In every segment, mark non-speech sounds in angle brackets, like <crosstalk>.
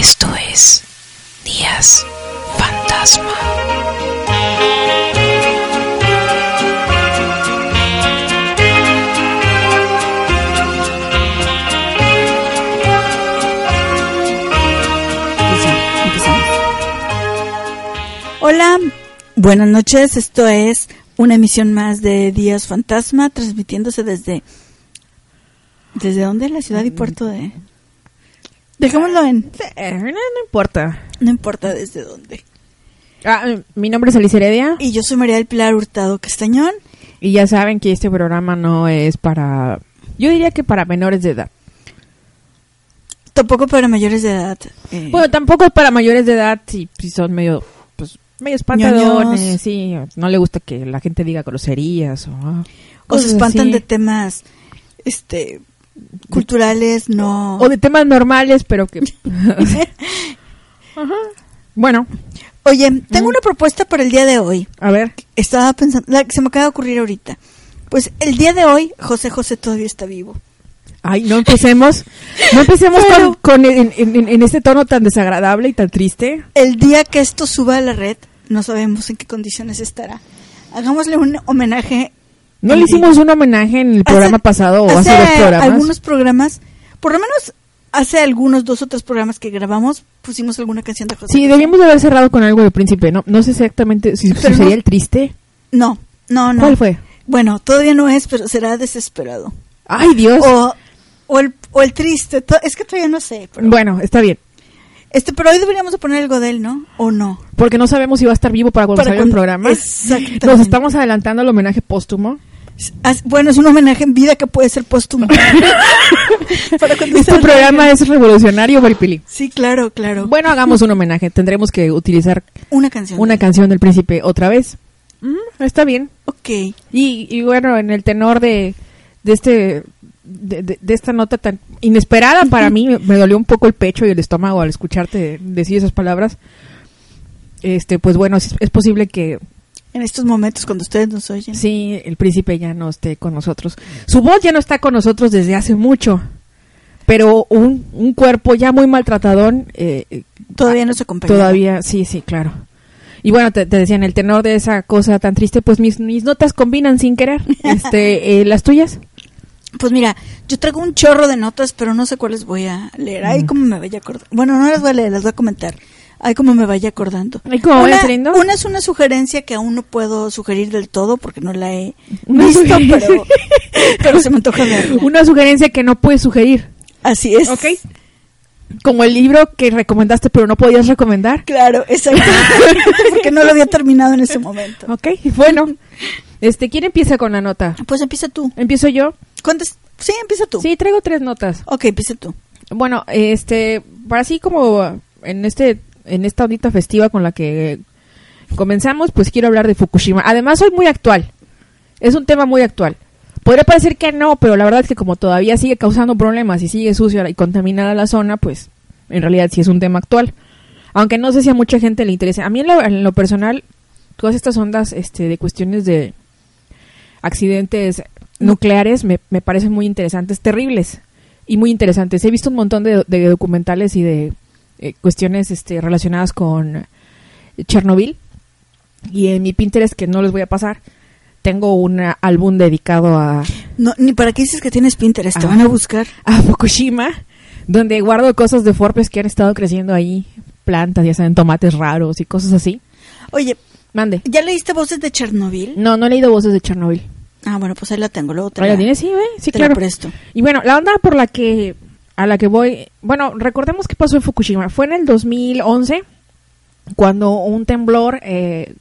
Esto es Días Fantasma. Empezamos. Hola, buenas noches. Esto es una emisión más de Días Fantasma, transmitiéndose desde. ¿Desde dónde? La ciudad y puerto de. Dejémoslo en. Eh, no, no importa. No importa desde dónde. Ah, mi nombre es Alicia Heredia Y yo soy María del Pilar Hurtado Castañón. y ya saben que este programa no es para... Yo diría que para menores de edad. Tampoco para mayores de edad. eh, Bueno, tampoco es para mayores de edad si, si son medio... Pues, medio espantadones, sí. No le gusta que la gente diga groserías o... ah, o se espantan así. de temas este culturales, no. O de temas normales, pero que... <laughs> Ajá. Bueno, Oye, tengo Mm. una propuesta para el día de hoy. a ver. Estaba pensando, la que se me acaba de ocurrir ahorita. Pues el día de hoy, José José todavía está vivo. Ay, no empecemos. No empecemos Pero- con, con en, en- en este tono tan desagradable y tan triste. El día que esto suba a la red, no sabemos en qué condiciones estará. Hagámosle un homenaje. ¿No le hicimos un homenaje en el programa Hace- pasado o hace, hace dos programas? algunos programas, por lo menos hace algunos dos o tres programas que grabamos, pusimos alguna canción de José. Sí, debíamos de haber cerrado con algo de Príncipe, ¿no? No sé exactamente si, si sería no- el triste. No, no, no. ¿Cuál fue? Bueno, todavía no es, pero será desesperado. Ay, Dios. O, o, el, o el triste, es que todavía no sé. Pero, Bueno, está bien. Este, pero hoy deberíamos de poner algo de él, ¿no? ¿O no? Porque no sabemos si va a estar vivo para cuando Para salga el programa. Exactamente. Nos estamos adelantando al homenaje póstumo. Bueno, es un homenaje en vida que puede ser póstumo. <laughs> Este programa es revolucionario, Maripili. Sí, claro, claro. Bueno, hagamos un homenaje. Tendremos que utilizar Una canción. una canción del Príncipe otra vez. Mm, está bien. Ok. Y, y bueno, en el tenor de, de este de, de- de esta nota tan inesperada para mí, <laughs> me, dolió un poco el pecho y el estómago al escucharte decir esas palabras. Este, pues bueno, es, es posible que En estos momentos, cuando ustedes nos oyen. sí, el príncipe ya no esté con nosotros. Su voz ya no está con nosotros desde hace mucho, pero un, un cuerpo ya muy maltratadón eh, Todavía nos acompaña. Todavía, sí, sí, claro. Y bueno, te, te decía, en el tenor de esa cosa tan triste, pues mis, mis notas combinan sin querer. <laughs> Este, eh, ¿Las tuyas? Pues mira, yo traigo un chorro de notas, pero no sé cuáles voy a leer. Ay, cómo me vaya acordando. Bueno, no las voy a leer, las voy a comentar. Ay, cómo me vaya acordando. Ay, ¿cómo vaya una, saliendo? una es una sugerencia que aún no puedo sugerir del todo porque no la he visto, pero, <laughs> pero se me antoja verla. Una sugerencia que no puedes sugerir. Así es. Ok. Como el libro que recomendaste pero no podías recomendar. Claro, exacto. <laughs> porque no lo había terminado en ese momento. Ok, bueno. Este, ¿quién empieza con la nota? Pues empieza tú. ¿Empiezo yo? ¿Cuántas? Sí, empieza tú. Sí, traigo tres notas. Ok, empieza tú. Bueno, este, para así como en este, en esta ondita festiva con la que comenzamos, pues quiero hablar de Fukushima. Además, soy muy actual. Es un tema muy actual. Podría parecer que no, pero la verdad es que como todavía sigue causando problemas y sigue sucia y contaminada la zona, pues en realidad sí es un tema actual. Aunque no sé si a mucha gente le interesa. A mí en lo, en lo personal, todas estas ondas este, de cuestiones de accidentes nucleares me, me parecen muy interesantes, terribles y muy interesantes. He visto un montón de, de documentales y de eh, cuestiones este, relacionadas con Chernobyl y en mi Pinterest que no les voy a pasar tengo un álbum dedicado a, No, ni para qué dices que tienes Pinterest, te van a buscar. a Fukushima donde guardo cosas de Forbes que han estado creciendo ahí, plantas, ya saben, tomates raros y cosas así. Oye, Mande. ¿ya leíste Voces de Chernobyl? No, no he leído voces de Chernobyl. Ah, bueno, pues ahí la tengo, luego te ¿Ah, la, ¿La tienes? Sí, ¿eh? sí, te claro. la presto. Y bueno, la onda por la que a la que voy, bueno, recordemos qué pasó en Fukushima. Fue en el 2011 cuando un temblor eh,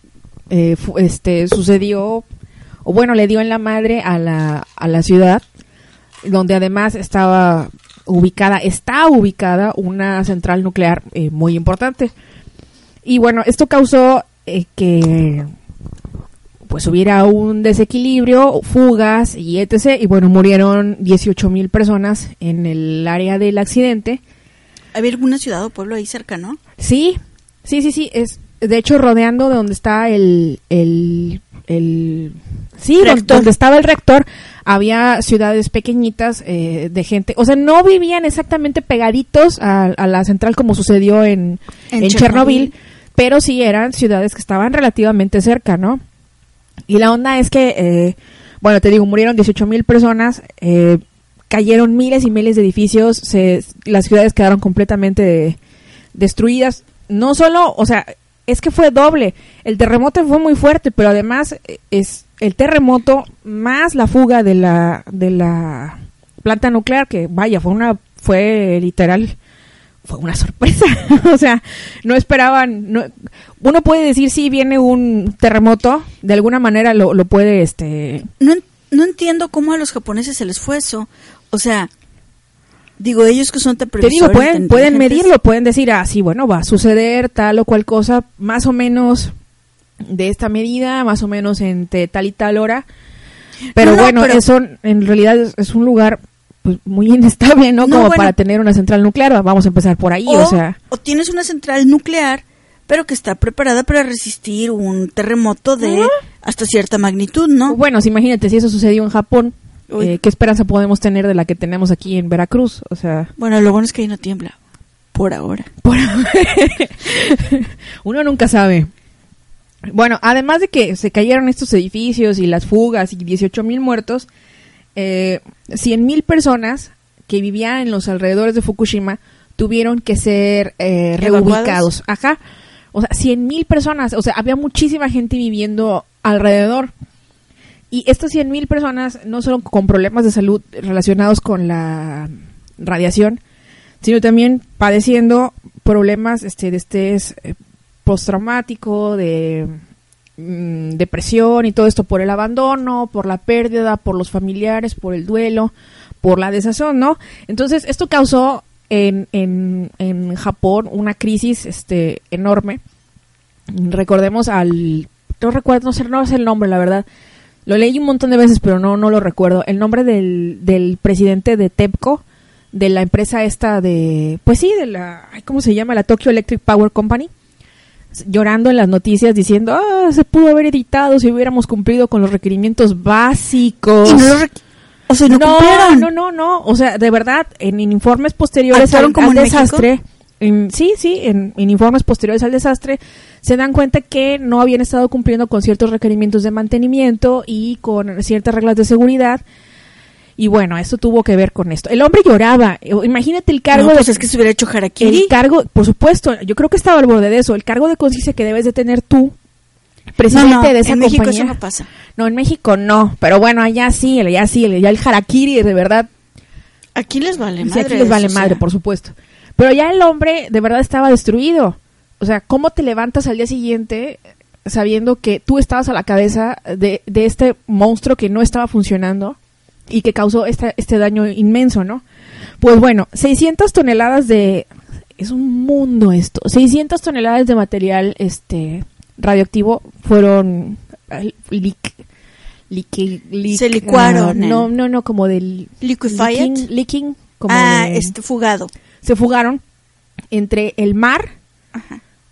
eh, este sucedió o bueno, le dio en la madre a la a la ciudad donde además estaba ubicada, está ubicada una central nuclear eh, muy importante. Y bueno, esto causó eh, que pues hubiera un desequilibrio, fugas y etc. Y bueno, murieron 18 mil personas en el área del accidente. ¿Había alguna ciudad o pueblo ahí cerca, no? Sí, sí, sí, sí. Es, de hecho, rodeando de donde está el, el, el sí, donde estaba el reactor, había ciudades pequeñitas eh, de gente, o sea, no vivían exactamente pegaditos a, a la central como sucedió en, En en, Chernobyl. Chernobyl, pero sí eran ciudades que estaban relativamente cerca, ¿no? Y la onda es que, eh, bueno, te digo, murieron 18 mil personas, eh, cayeron miles y miles de edificios, se, las ciudades quedaron completamente destruidas. No solo, o sea, es que fue doble. El terremoto fue muy fuerte, pero además eh, es el terremoto más la fuga de la de la planta nuclear que vaya, fue una fue literal fue una sorpresa. <laughs> o sea, no esperaban no- uno puede decir sí viene un terremoto, de alguna manera lo, lo puede este No, no entiendo cómo a los japoneses se les fue eso. O sea, digo, ellos que son tan Te digo, pueden, pueden medirlo, pueden decir, ah, sí, bueno, va a suceder tal o cual cosa, más o menos de esta medida, más o menos entre tal y tal hora. Pero No, no, bueno, pero- eso en realidad es un lugar pues, muy <laughs> inestable, ¿no? No, Como bueno. para tener una central nuclear, vamos a empezar por ahí, O, o sea. o tienes una central nuclear, pero que está preparada para resistir un terremoto de Ah. hasta cierta magnitud, ¿no? Bueno, si imagínate, si eso sucedió en Japón, eh, ¿qué esperanza podemos tener de la que tenemos aquí en Veracruz? O sea, Bueno, lo bueno es que ahí no tiembla. Por ahora. Por- <laughs> Uno nunca sabe. Bueno, además de que se cayeron estos edificios y las fugas y 18 mil muertos, eh, 100 mil personas que vivían en los alrededores de Fukushima tuvieron que ser eh, reubicados. Ajá. O sea, 100 mil personas. O sea, había muchísima gente viviendo alrededor. Y estas 100 mil personas no solo con problemas de salud relacionados con la radiación, sino también padeciendo problemas este, de estrés eh, postraumático, de mm, depresión y todo esto por el abandono, por la pérdida, por los familiares, por el duelo, por la desazón, ¿no? Entonces, esto causó en, en, en Japón una crisis este, enorme. Recordemos al... No recuerdo, no sé, no sé el nombre, la verdad. Lo leí un montón de veces, pero no, no lo recuerdo. El nombre del, del presidente de TEPCO, de la empresa esta de... Pues sí, de la... ¿Cómo se llama? La Tokyo Electric Power Company. Llorando en las noticias diciendo, ah, se pudo haber editado si hubiéramos cumplido con los requerimientos básicos. Y no o sea, no, no, cumplieron. no, no, no. O sea, de verdad, en, en informes posteriores ¿Actuaron al, como al en desastre, en- sí, sí, en, en informes posteriores al desastre, se dan cuenta que no habían estado cumpliendo con ciertos requerimientos de mantenimiento y con ciertas reglas de seguridad. Y bueno, esto tuvo que ver con esto. El hombre lloraba. Eh, Imagínate el cargo No, de pues es que se hubiera hecho harakiri. el cargo, por supuesto, yo creo que estaba al borde de eso, el cargo de conciencia que debes de tener tú, presidente no, no, de esa en México eso no pasa. No, en México no, pero bueno, allá sí, allá sí, allá el harakiri, de verdad, Aquí les vale sí, madre. aquí les vale eso, o madre, sea. por supuesto. Pero ya el hombre de verdad estaba destruido. O sea, ¿cómo te levantas al día siguiente sabiendo que tú estabas a la cabeza de, de este monstruo que no estaba funcionando y que causó esta- este daño inmenso, ¿no? Pues bueno, 600 toneladas de... Es un mundo esto. 600 toneladas de material este radioactivo fueron leak- leak- leak- Se licuaron, no, no, no, como del... Liquefied. Leaking, leaking, como ah, de- este fugado. se fugaron entre el mar,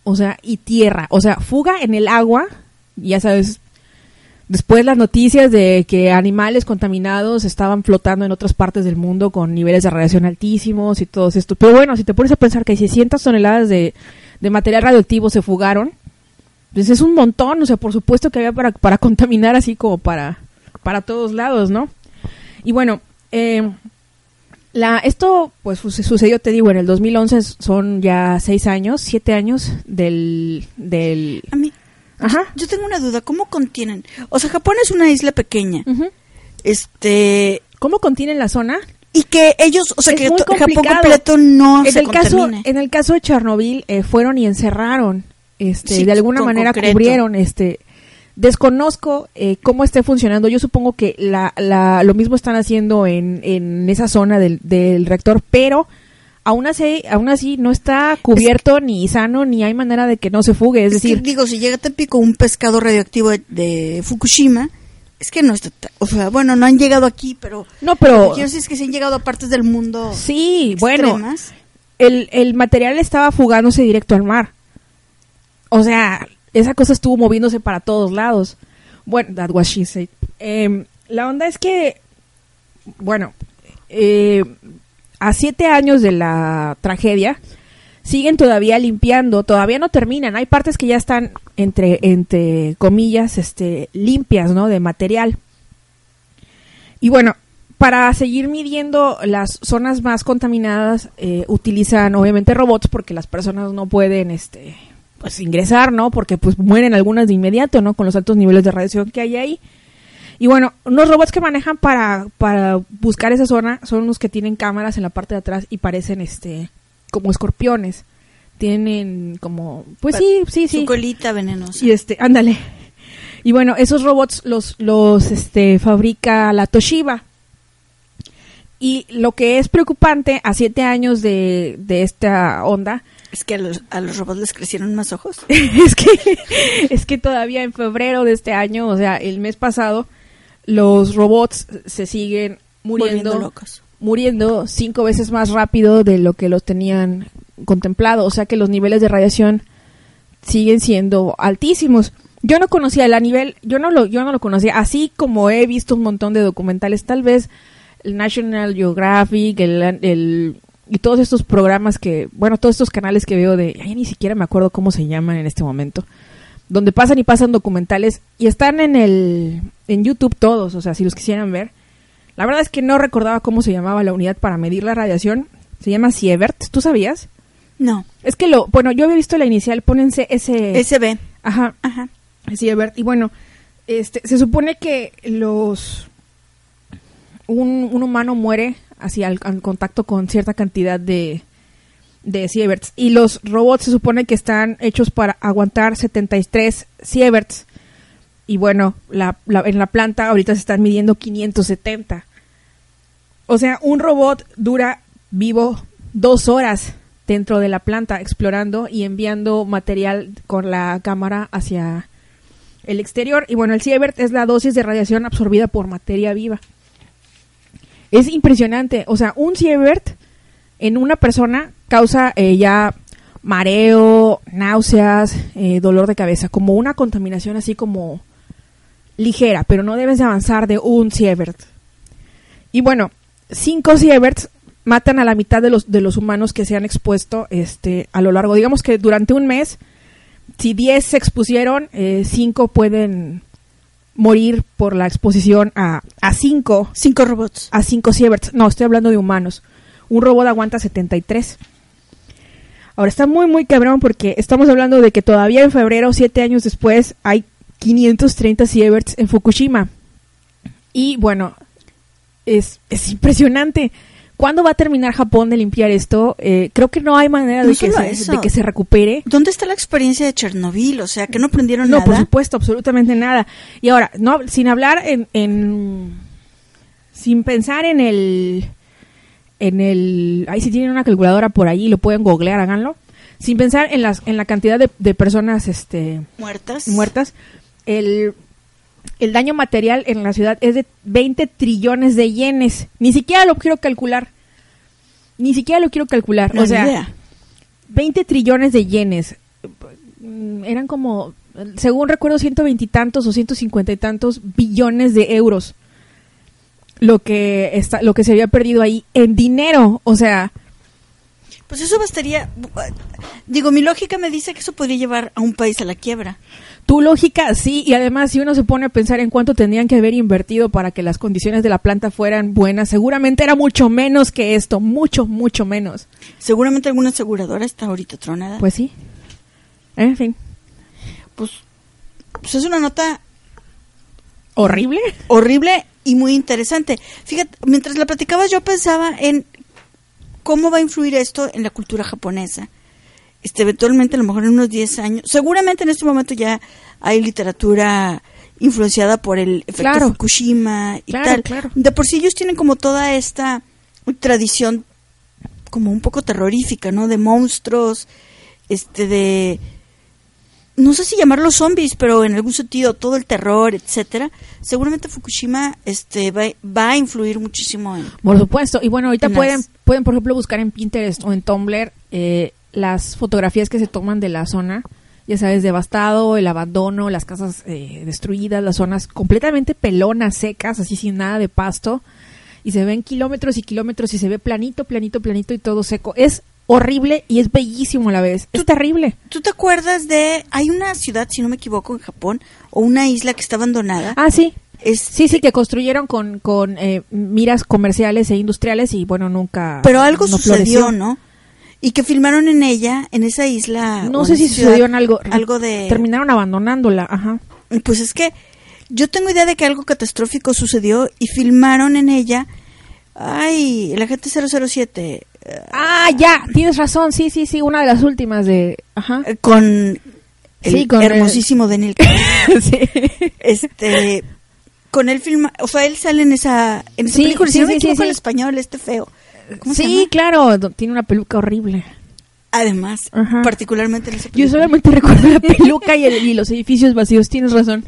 o sea, y tierra. O sea, fuga en el agua, ya sabes. Después las noticias de que animales contaminados estaban flotando en otras partes del mundo con niveles de radiación altísimos y todo esto. Pero bueno, si te pones a pensar que 600 toneladas de, de material radioactivo se fugaron, pues es un montón. O sea, por supuesto que había para, para contaminar así como para, para todos lados, ¿no? Y bueno, eh, la, esto pues su- sucedió, te digo, en el 2011 son ya seis años, siete años del... del A mí, Ajá. yo tengo una duda. ¿Cómo contienen? O sea, Japón es una isla pequeña. Este. ¿Cómo contienen la zona? Y que ellos, o sea, Es que Japón completo no en se el caso en el caso de Chernobyl eh, fueron y encerraron este Sí, de alguna manera concreto. cubrieron este desconozco eh, cómo esté funcionando yo supongo que la, la lo mismo están haciendo en, en esa zona del, del reactor pero aún así aún así no está cubierto ni sano ni hay manera de que no se fugue es, Es que, decir digo, si llega a Tampico un pescado radioactivo de, de Fukushima, es que no está. O sea, bueno, no han llegado aquí, pero. no Lo pero que quiero decir es que se han llegado a partes del mundo. sí bueno el, el material estaba fugándose directo al mar. O sea, esa cosa estuvo moviéndose para todos lados. Bueno, that was she said. Em, la onda es que bueno, eh, a siete años de la tragedia, siguen todavía limpiando, todavía no terminan. Hay partes que ya están entre, entre comillas, este, limpias, ¿no? De material. Y bueno, para seguir midiendo las zonas más contaminadas, eh, utilizan obviamente robots porque las personas no pueden, este, pues ingresar, ¿no? Porque pues mueren algunas de inmediato, ¿no? Con los altos niveles de radiación que hay ahí. Y bueno, unos robots que manejan para, para buscar esa zona son unos que tienen cámaras en la parte de atrás y parecen este como escorpiones. Tienen como pues sí, sí, sí. Su colita venenosa. Y este, ándale. Y bueno, esos robots los los este fabrica la Toshiba. Y lo que es preocupante a siete años de, de esta onda Es que a los, a los robots les crecieron más ojos. <laughs> es que es que todavía en febrero de este año, o sea, el mes pasado, los robots se siguen muriendo, locos. muriendo cinco veces más rápido de lo que los tenían contemplado, o sea que los niveles de radiación siguen siendo altísimos. Yo no conocía el a nivel, yo no lo, yo no lo conocía, así como he visto un montón de documentales, tal vez el National Geographic, el, el- y todos estos programas que, bueno, todos estos canales que veo de, ya ni siquiera me acuerdo cómo se llaman en este momento, donde pasan y pasan documentales y están en el, en YouTube todos, o sea, si los quisieran ver. La verdad es que no recordaba cómo se llamaba la unidad para medir la radiación. Se llama Sievert, ¿tú sabías? No. Es que lo, bueno, yo había visto la inicial, pónense ese, SB. ajá, Ajá. Sievert. Y bueno, este, se supone que los, un, un humano muere así al, al contacto con cierta cantidad de, de sieverts. Y los robots se supone que están hechos para aguantar 73 sieverts. Y bueno, la, en la planta ahorita se están midiendo 570. O sea, un robot dura vivo dos horas dentro de la planta explorando y enviando material con la cámara hacia el exterior. Y bueno, el sievert es la dosis de radiación absorbida por materia viva. Es impresionante. O sea, un sievert en una persona causa eh, ya mareo, náuseas, eh, dolor de cabeza, como una contaminación así como ligera, pero no debes de avanzar de un sievert. Y bueno, cinco sieverts matan a la mitad de los de los humanos que se han expuesto este a lo largo, digamos que durante un mes si 10 se expusieron, 5 pueden morir por la exposición a a 5 Cinco robots. a 5 sieverts. No, estoy hablando de humanos. Un robot aguanta 73. Ahora está muy, muy cabrón porque estamos hablando de que todavía en febrero, siete años después, hay 530 sieverts en Fukushima. Y bueno, es, es impresionante. ¿Cuándo va a terminar Japón de limpiar esto? Eh, creo que no hay manera No de, que se, eso. de que se recupere. ¿Dónde está la experiencia de Chernobyl? O sea, que no aprendieron No, nada. por supuesto, absolutamente nada. Y ahora, no, sin hablar en, en- sin pensar en el, en el, ahí si tienen una calculadora por ahí, lo pueden googlear, háganlo. Sin pensar en las, en la cantidad de, de personas, este, Muertas. muertas, el, el daño material en la ciudad es de 20 trillones de yenes. Ni siquiera lo quiero calcular. Ni siquiera lo quiero calcular. No, o sea, idea. 20 trillones de yenes. Mm, Eran como, según recuerdo, 120 y tantos o 150 y tantos billones de euros. Lo que, está, lo que se había perdido ahí en dinero. O sea, Pues eso bastaría. Digo, mi lógica me dice que eso podría llevar a un país a la quiebra. tu lógica sí. Y además, si uno se pone a pensar en cuánto tendrían que haber invertido para que las condiciones de la planta fueran buenas, seguramente era mucho menos que esto. Mucho, mucho menos. Seguramente alguna aseguradora está ahorita tronada. Pues sí. En fin. pues, pues es una nota Horrible. horrible y muy interesante. Fíjate, mientras la platicabas yo pensaba en cómo va a influir esto en la cultura japonesa. Este, eventualmente, a lo mejor en unos 10 años, seguramente en este momento ya hay literatura influenciada por el efecto Claro. Fukushima y Claro, tal. claro. De por sí ellos tienen como toda esta tradición como un poco terrorífica, ¿no? De monstruos, este, de no sé si llamarlos zombies, pero en algún sentido todo el terror, etcétera. Seguramente Fukushima este va, va a influir muchísimo en Por supuesto. Y bueno, ahorita Las- pueden, pueden, por ejemplo, buscar en Pinterest o en Tumblr eh, las fotografías que se toman de la zona. Ya sabes, devastado, el abandono, las casas eh, destruidas, las zonas completamente pelonas, secas, así sin nada de pasto. y se ven kilómetros y kilómetros y se ve planito, planito, planito y todo seco. Es horrible y es bellísimo a la vez. Es terrible. ¿Tú te acuerdas de... Hay una ciudad, si no me equivoco, en Japón, o una isla que está abandonada. Ah, sí. Es, Sí, sí, que construyeron con, con eh, miras comerciales e industriales y bueno, nunca. Pero algo no sucedió, floreció. ¿no? Y que filmaron en ella, en esa isla. No sé si ciudad, sucedió en algo. Algo de. Terminaron abandonándola, ajá. Pues es que yo tengo idea de que algo catastrófico sucedió y filmaron en ella. Ay, el agente 007. Ah, ya, tienes razón, sí, sí, sí, una de las últimas de. Ajá. eh, con. El Sí, con el- hermosísimo Daniel Craig. <laughs> sí. este con él filma o sea él sale en esa en esa Sí, película si no me equivoco sí. el español este feo ¿Cómo se Sí, llama? claro, tiene una peluca horrible. además Ajá. particularmente en esa Yo película. solamente <laughs> recuerdo la peluca y, el- y los edificios vacíos, tienes razón.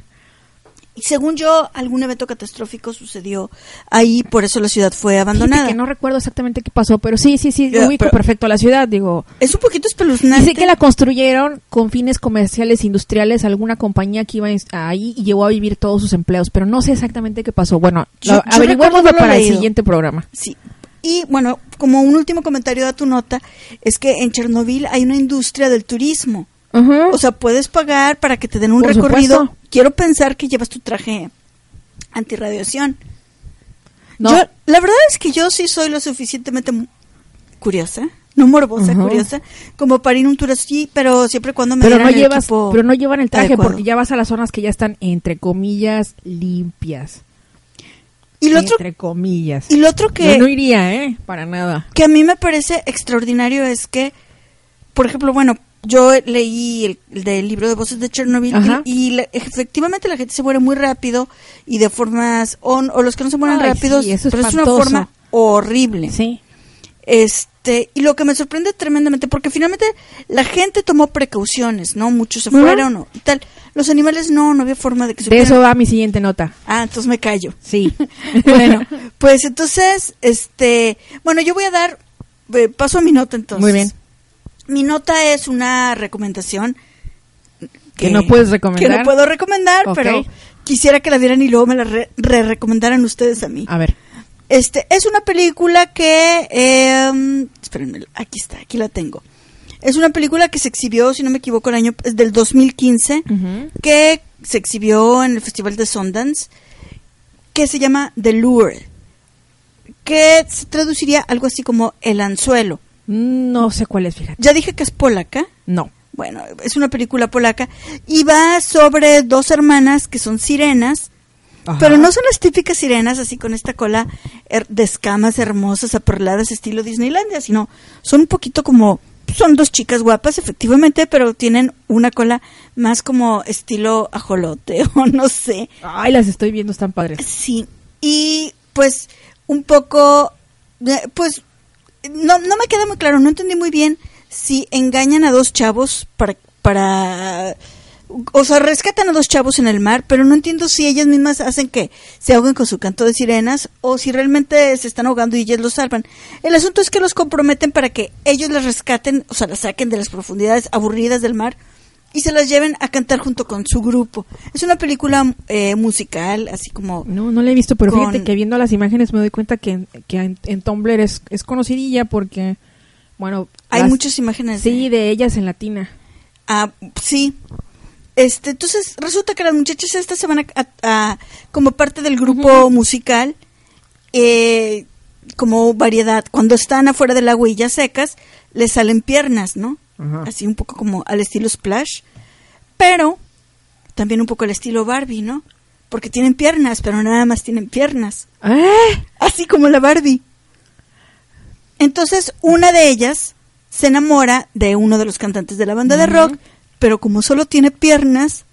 Y según yo algún evento catastrófico sucedió ahí por eso la ciudad fue Fíjate abandonada que no recuerdo exactamente qué pasó, pero sí, sí, sí, ubico pero- perfecto la ciudad, digo. es un poquito espeluznante Dice que la construyeron con fines comerciales industriales, alguna compañía que iba ahí y llevó a vivir todos sus empleos, pero no sé exactamente qué pasó. Bueno, Yo- para el siguiente programa. Sí. Y bueno, como un último comentario a tu nota, es que en Chernobyl hay una industria del turismo. O sea, puedes pagar para que te den un Por recorrido. supuesto. Quiero pensar que llevas tu traje antirradiación. no, Yo, la verdad es que yo sí soy lo suficientemente curiosa, no morbosa, curiosa, como para ir a un tour así, pero siempre cuando me pero no llevas, pero no llevan el traje adecuado. porque ya vas a las zonas que ya están entre comillas limpias. Y lo otro, entre comillas. y lo otro que, Yo no iría, ¿eh? Para nada. que a mí me parece extraordinario es que, por ejemplo, bueno, yo leí el, el del libro de voces de Chernobyl Ajá. y, la- efectivamente la gente se muere muy rápido y de formas, o, o los que no se mueren Ay, rápidos, sí, eso es pero es una forma horrible. Sí. Este, y lo que me sorprende tremendamente, porque finalmente la gente tomó precauciones, ¿no? Muchos se fueron o y tal. Los animales no, no había forma de que se De eso fueran. va mi siguiente nota. Ah, entonces me callo. Sí. <laughs> bueno, pues entonces, este, bueno, yo voy a dar eh, paso a mi nota entonces. Muy bien. Mi nota es una recomendación Que no puedes recomendar. Que no puedo recomendar, pero quisiera que la vieran y luego me la re- re-recomendaran ustedes a mí. A ver. Este, es una película que, eh, espérenme, aquí está, aquí la tengo. Es una película que se exhibió, si no me equivoco, el año del 2015, Ujú. que se exhibió en el Festival de Sundance, que se llama The Lure, que se traduciría algo así como El Anzuelo. No sé cuál es, fíjate. Ya dije que es polaca. No. Bueno, es una película polaca y va sobre dos hermanas que son sirenas, Ajá. pero no son las típicas sirenas así con esta cola de escamas hermosas, aperladas, estilo Disneylandia, sino son un poquito como, son dos chicas guapas efectivamente, pero tienen una cola más como estilo ajolote <laughs> o no sé. Ay, las estoy viendo, están padres. Sí, y pues un poco, eh, pues no, no me queda muy claro, no entendí muy bien si engañan a dos chavos para, para, o sea, rescatan a dos chavos en el mar, pero no entiendo si ellas mismas hacen que se ahoguen con su canto de sirenas o si realmente se están ahogando y ellas los salvan. El asunto es que los comprometen para que ellos las rescaten, o sea, las saquen de las profundidades aburridas del mar y se las lleven a cantar junto con su grupo. Es una película eh, musical, así como No, no la he visto, pero Con- fíjate que viendo las imágenes me doy cuenta que, que en, en Tumblr es, es conocidilla porque, bueno... Hay las- muchas imágenes. Sí, de- de ellas en latina. Ah, sí. Este, entonces resulta que las muchachas estas se van a, a- a- como parte del grupo musical, eh, como variedad. Cuando están afuera del agua y ya secas, les salen piernas, ¿no? Ajá. Así un poco como al estilo Splash, pero también un poco al estilo Barbie, ¿no? Porque tienen piernas, pero nada más tienen piernas. ¡Eh! así como la Barbie. Entonces, una de ellas se enamora de uno de los cantantes de la banda de rock, pero como solo tiene piernas,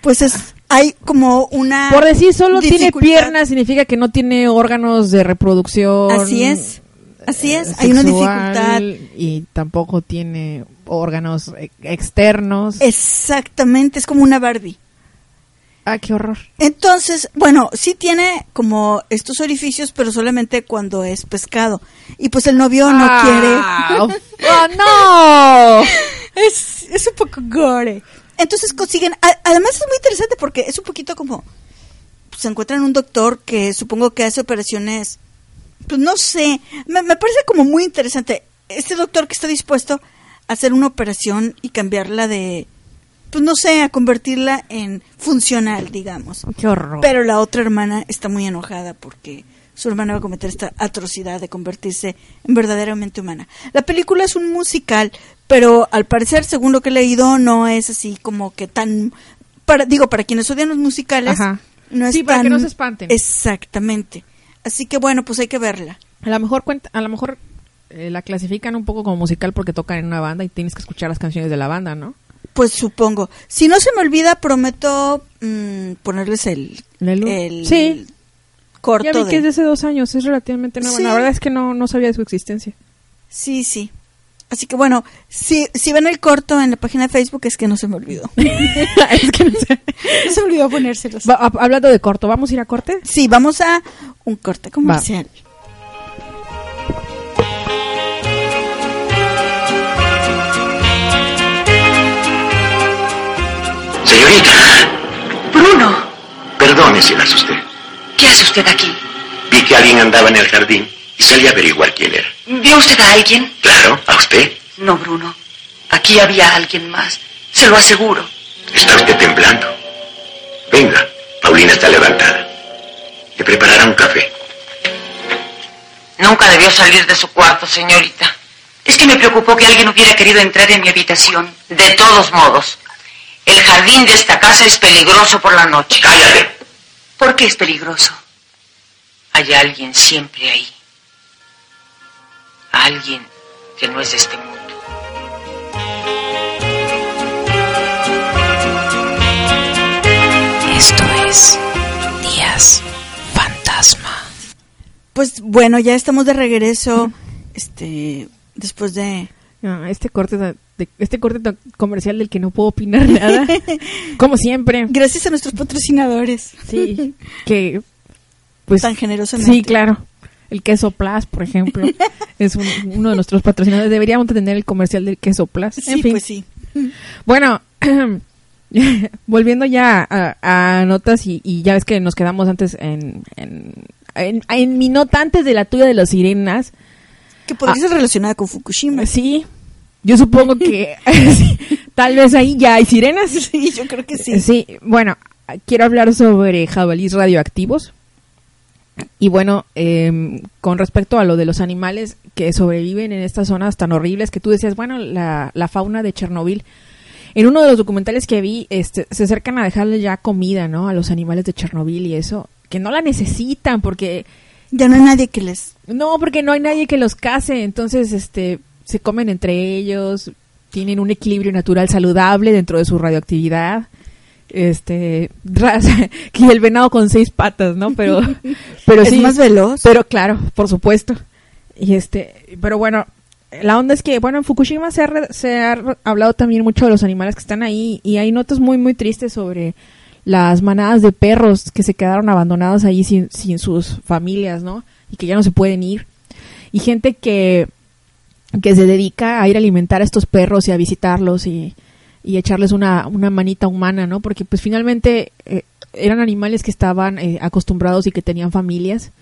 pues es hay como una Por decir solo tiene piernas significa que no tiene órganos de reproducción. Así es. Así es, eh, hay una dificultad. Y tampoco tiene órganos e- externos. Exactamente, es como una Barbie. Ah, qué horror. Entonces, bueno, sí tiene como estos orificios, pero solamente cuando es pescado. Y pues el novio no Ah, quiere. <laughs> ¡Oh, no! <laughs> es, es un poco gore. Entonces consiguen, a- además es muy interesante porque es un poquito como, se encuentran un doctor que supongo que hace operaciones pues no sé, me, me parece como muy interesante. Este doctor que está dispuesto a hacer una operación y cambiarla de, pues no sé, a convertirla en funcional, digamos. Qué horror. Pero la otra hermana está muy enojada porque su hermana va a cometer esta atrocidad de convertirse en verdaderamente humana. La película es un musical, pero al parecer, según lo que he leído, no es así como que tan... Para, digo, para quienes odian los musicales, Ajá. no es Sí, para que no se espanten. Exactamente. Así que bueno, pues hay que verla. A lo mejor cuenta, a lo mejor eh, la clasifican un poco como musical porque tocan en una banda y tienes que escuchar las canciones de la banda, ¿no? Pues supongo. Si no se me olvida, prometo mm, ponerles el, el Sí. corto Ya vi de... que es de hace dos años, es relativamente nueva. Sí. La verdad es que no, no sabía de su existencia. Sí, sí. Así que bueno, si, si ven el corto en la página de Facebook es que no se me olvidó. <laughs> es que no sé. No se me olvidó ponérselos. Va- a- hablando de corto, ¿vamos a ir a corte? Sí, vamos a un corte comercial. Señorita, Bruno, perdone si la asusté. ¿qué hace usted aquí? Vi que alguien andaba en el jardín y salí a averiguar quién era. ¿Vio usted a alguien? Claro, ¿a usted? No, Bruno. Aquí había alguien más. Se lo aseguro. Está usted temblando. Venga, Paulina está levantada. Le preparará un café. Nunca debió salir de su cuarto, señorita. Es que me preocupó que alguien hubiera querido entrar en mi habitación. De todos modos, el jardín de esta casa es peligroso por la noche. ¡Cállate! ¿Por qué es peligroso? Hay alguien siempre ahí. Alguien que no es de este mundo. Esto es Días Fantasma. Pues bueno, ya estamos de regreso. Este, después de este corte de, de- este corte comercial del que no puedo opinar nada. <laughs> Como siempre. gracias a nuestros patrocinadores. Sí, que pues Tan generosamente. Sí, claro. El queso Plus, por ejemplo, <laughs> es un- uno de nuestros patrocinadores. Deberíamos tener el comercial del queso Plus. Sí, en fin. pues sí. Bueno, <clears throat> volviendo ya a, a notas y, y ya ves que nos quedamos antes en, en, en, en mi nota antes de la tuya de las sirenas. Que podría Ah. ser relacionada con Fukushima. Sí, yo supongo que <laughs> <laughs> tal vez ahí ya hay sirenas. Sí, yo creo que sí. Sí, bueno, quiero hablar sobre jabalíes radioactivos. Y bueno, em, con respecto a lo de los animales que sobreviven en estas zonas tan horribles que tú decías, bueno, la, la fauna de Chernobyl. En uno de los documentales que vi, este, se acercan a dejarle ya comida, ¿no? A los animales de Chernobyl y eso, que no la necesitan porque Ya no hay nadie que les... no, porque no hay nadie que los case, entonces este se comen entre ellos, tienen un equilibrio natural saludable dentro de su radioactividad. Este, que <laughs> el venado con seis patas, ¿no? Pero <laughs> pero es sí, más veloz. pero claro, por supuesto. Y este, pero bueno, la onda es que, bueno, en Fukushima se ha, se ha hablado también mucho de los animales que están ahí y hay notas muy, muy tristes sobre las manadas de perros que se quedaron abandonados ahí sin, sin sus familias, ¿no? Y que ya no se pueden ir. Y gente que, que se dedica a ir a alimentar a estos perros y a visitarlos y, y echarles una, una manita humana, ¿no? Porque pues finalmente eh, eran animales que estaban eh, acostumbrados y que tenían familias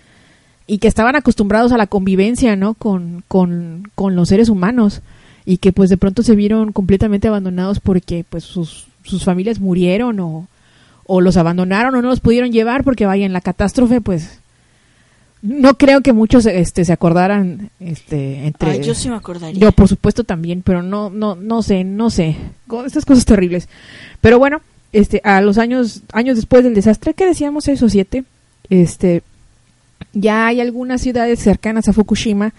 y que estaban acostumbrados a la convivencia, ¿no? Con, con, con los seres humanos y que pues de pronto se vieron completamente abandonados porque pues sus, sus familias murieron o, o los abandonaron o no los pudieron llevar porque vaya en la catástrofe pues no creo que muchos este se acordaran este entre Ay, yo sí me acordaría. yo por supuesto también pero no no no sé no sé. Estas cosas terribles. Pero bueno este a los años años después del desastre que decíamos seis o siete. Este ya hay algunas ciudades cercanas a Fukushima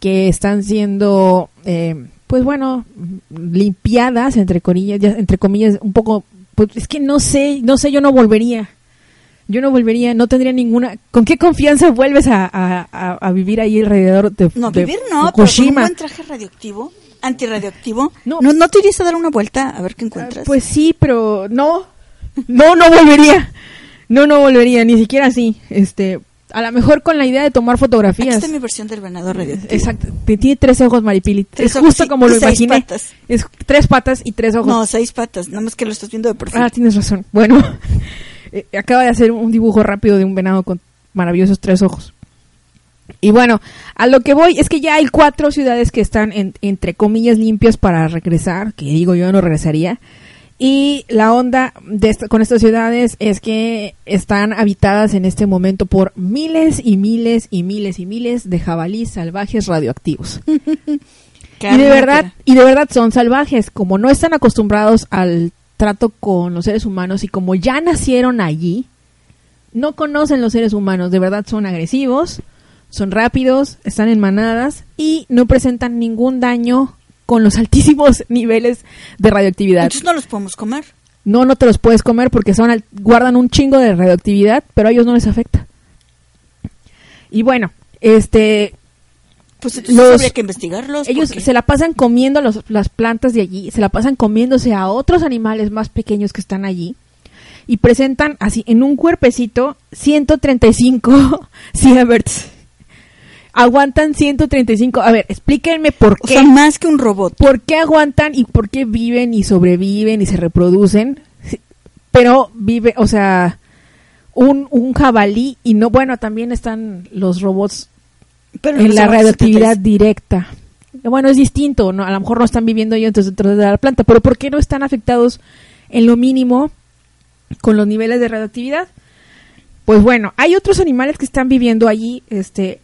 que están siendo eh, pues bueno limpiadas entre comillas ya- entre comillas un poco pues es que no sé no sé yo no volvería yo no volvería no tendría ninguna con qué confianza vuelves a, a- a- a vivir ahí alrededor de No, de vivir no, pero con un Fukushima buen traje radioactivo, antirradioactivo. No. No. no, te irías a dar una vuelta a ver qué encuentras? Pues sí, pero no, no, no volvería. No, no volvería, ni siquiera así. Este, a lo mejor con la idea de tomar fotografías. está mi versión del venado radioactivo. Exacto, tiene tres ojos, Maripili. Tres es ojos justo como lo seis imaginé. patas. Es tres patas y tres ojos. No, seis patas, nada más que lo estás viendo de perfil. ah, tienes razón. Bueno, eh, acaba de hacer un dibujo rápido de un venado con maravillosos tres ojos. Y bueno, a lo que voy es que ya hay cuatro ciudades que están en- entre comillas limpias para regresar, que digo yo no regresaría. Y la onda de esta- con estas ciudades es que están habitadas en este momento por miles y miles y miles y miles de jabalíes salvajes radioactivos. <laughs> Y de verdad, y de verdad son salvajes, como no están acostumbrados al trato con los seres humanos y como ya nacieron allí, no conocen los seres humanos, de verdad son agresivos, son rápidos, están en manadas y no presentan ningún daño con los <laughs> altísimos niveles de radioactividad. Entonces no los podemos comer. No, no te los puedes comer porque son al- guardan un chingo de radioactividad, pero a ellos no les afecta. Y bueno, este Pues entonces Los- habría que investigarlos. ellos se la pasan comiendo los- las plantas de allí, se la pasan comiéndose a otros animales más pequeños que están allí y presentan así en un cuerpecito 135 <laughs> sieverts. Aguantan 135. A ver, explíquenme por O qué. sea, más que un robot. ¿Por qué aguantan y por qué viven y sobreviven y se reproducen? Pero vive, o sea, un, un jabalí y no, bueno, también están los robots Pero en la radioactividad 76. directa. Bueno, es distinto, ¿no? A lo mejor no están viviendo ellos dentro de la planta, pero ¿por qué no están afectados en lo mínimo con los niveles de radioactividad? Pues bueno, hay otros animales que están viviendo allí, este,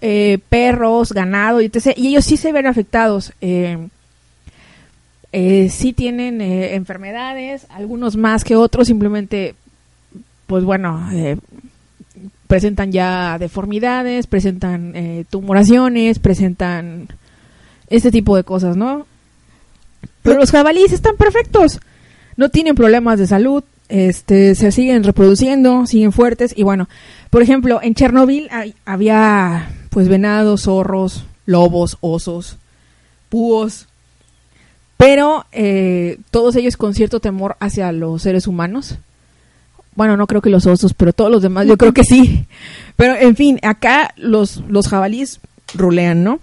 eh, perros, ganado, y etc. Y ellos sí se ven afectados. Eh, eh, sí tienen enfermedades, algunos más que otros, simplemente, pues bueno, presentan ya deformidades, presentan eh, tumoraciones, presentan este tipo de cosas, ¿no? Pero los jabalíes están perfectos, no tienen problemas de salud, este, se siguen reproduciendo, siguen fuertes y bueno, por ejemplo, en Chernobyl había pues venados, zorros, lobos, osos, búhos, pero eh, todos ellos con cierto temor hacia los seres humanos. Bueno, no creo que los osos, pero todos los demás yo creo que sí. <laughs> Pero en fin, acá los, los jabalíes rulean, ¿no?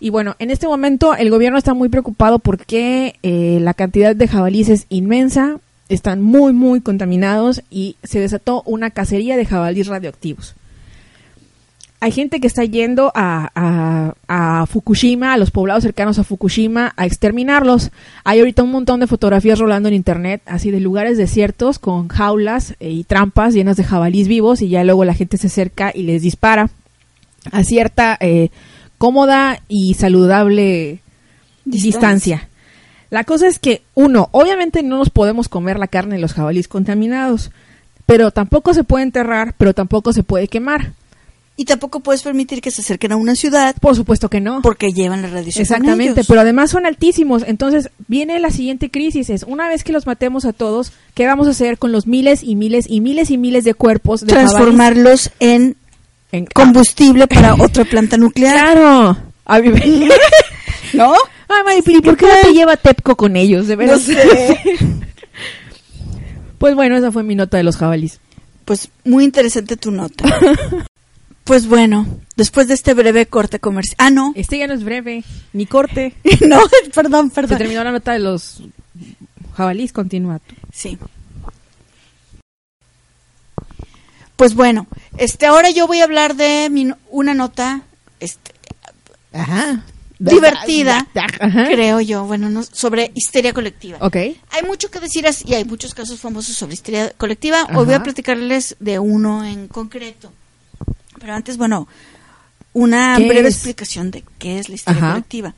Y bueno, en este momento el gobierno está muy preocupado porque eh, la cantidad de jabalíes es inmensa, están muy, muy contaminados y se desató una cacería de jabalíes radioactivos. Hay gente que está yendo a, a- a Fukushima, a los poblados cercanos a Fukushima, a exterminarlos. Hay ahorita un montón de fotografías rolando en internet, así de lugares desiertos con jaulas eh, y trampas llenas de jabalíes vivos y ya luego la gente se acerca y les dispara a cierta eh, cómoda y saludable Distancia. distancia. La cosa es que, uno, obviamente no nos podemos comer la carne de los jabalíes contaminados, pero tampoco se puede enterrar, pero tampoco se puede quemar. Y tampoco puedes permitir que se acerquen a una ciudad Por supuesto que no. porque llevan la radiación. con Exactamente, ellos. pero además son altísimos. Entonces viene la siguiente crisis, es una vez que los matemos a todos, ¿qué vamos a hacer con los miles y miles y miles y miles de cuerpos de transformarlos en en combustible <laughs> para otra planta nuclear. Claro. A mí me- <laughs> ¿No? Ay, Maripili, ¿por qué no te lleva Tepco con ellos? De No veras. sé. <laughs> Pues bueno, esa fue mi nota de los jabalíes. Pues muy interesante tu nota. Pues bueno, después de este breve corte comercial. Ah, no. Este ya no es breve, ni corte. <laughs> no, <laughs> perdón, Se perdón. terminó la nota de los jabalíes, continúa tú. Sí. Pues bueno, este ahora yo voy a hablar de mi una nota este, Ajá. divertida, Ajá. creo yo, bueno, no, sobre histeria colectiva. Ok. Hay mucho que decir y hay muchos casos famosos sobre histeria colectiva. Hoy voy a platicarles de uno en concreto. Pero antes, bueno, una ¿Qué breve es? explicación de qué es la histeria Ajá. colectiva.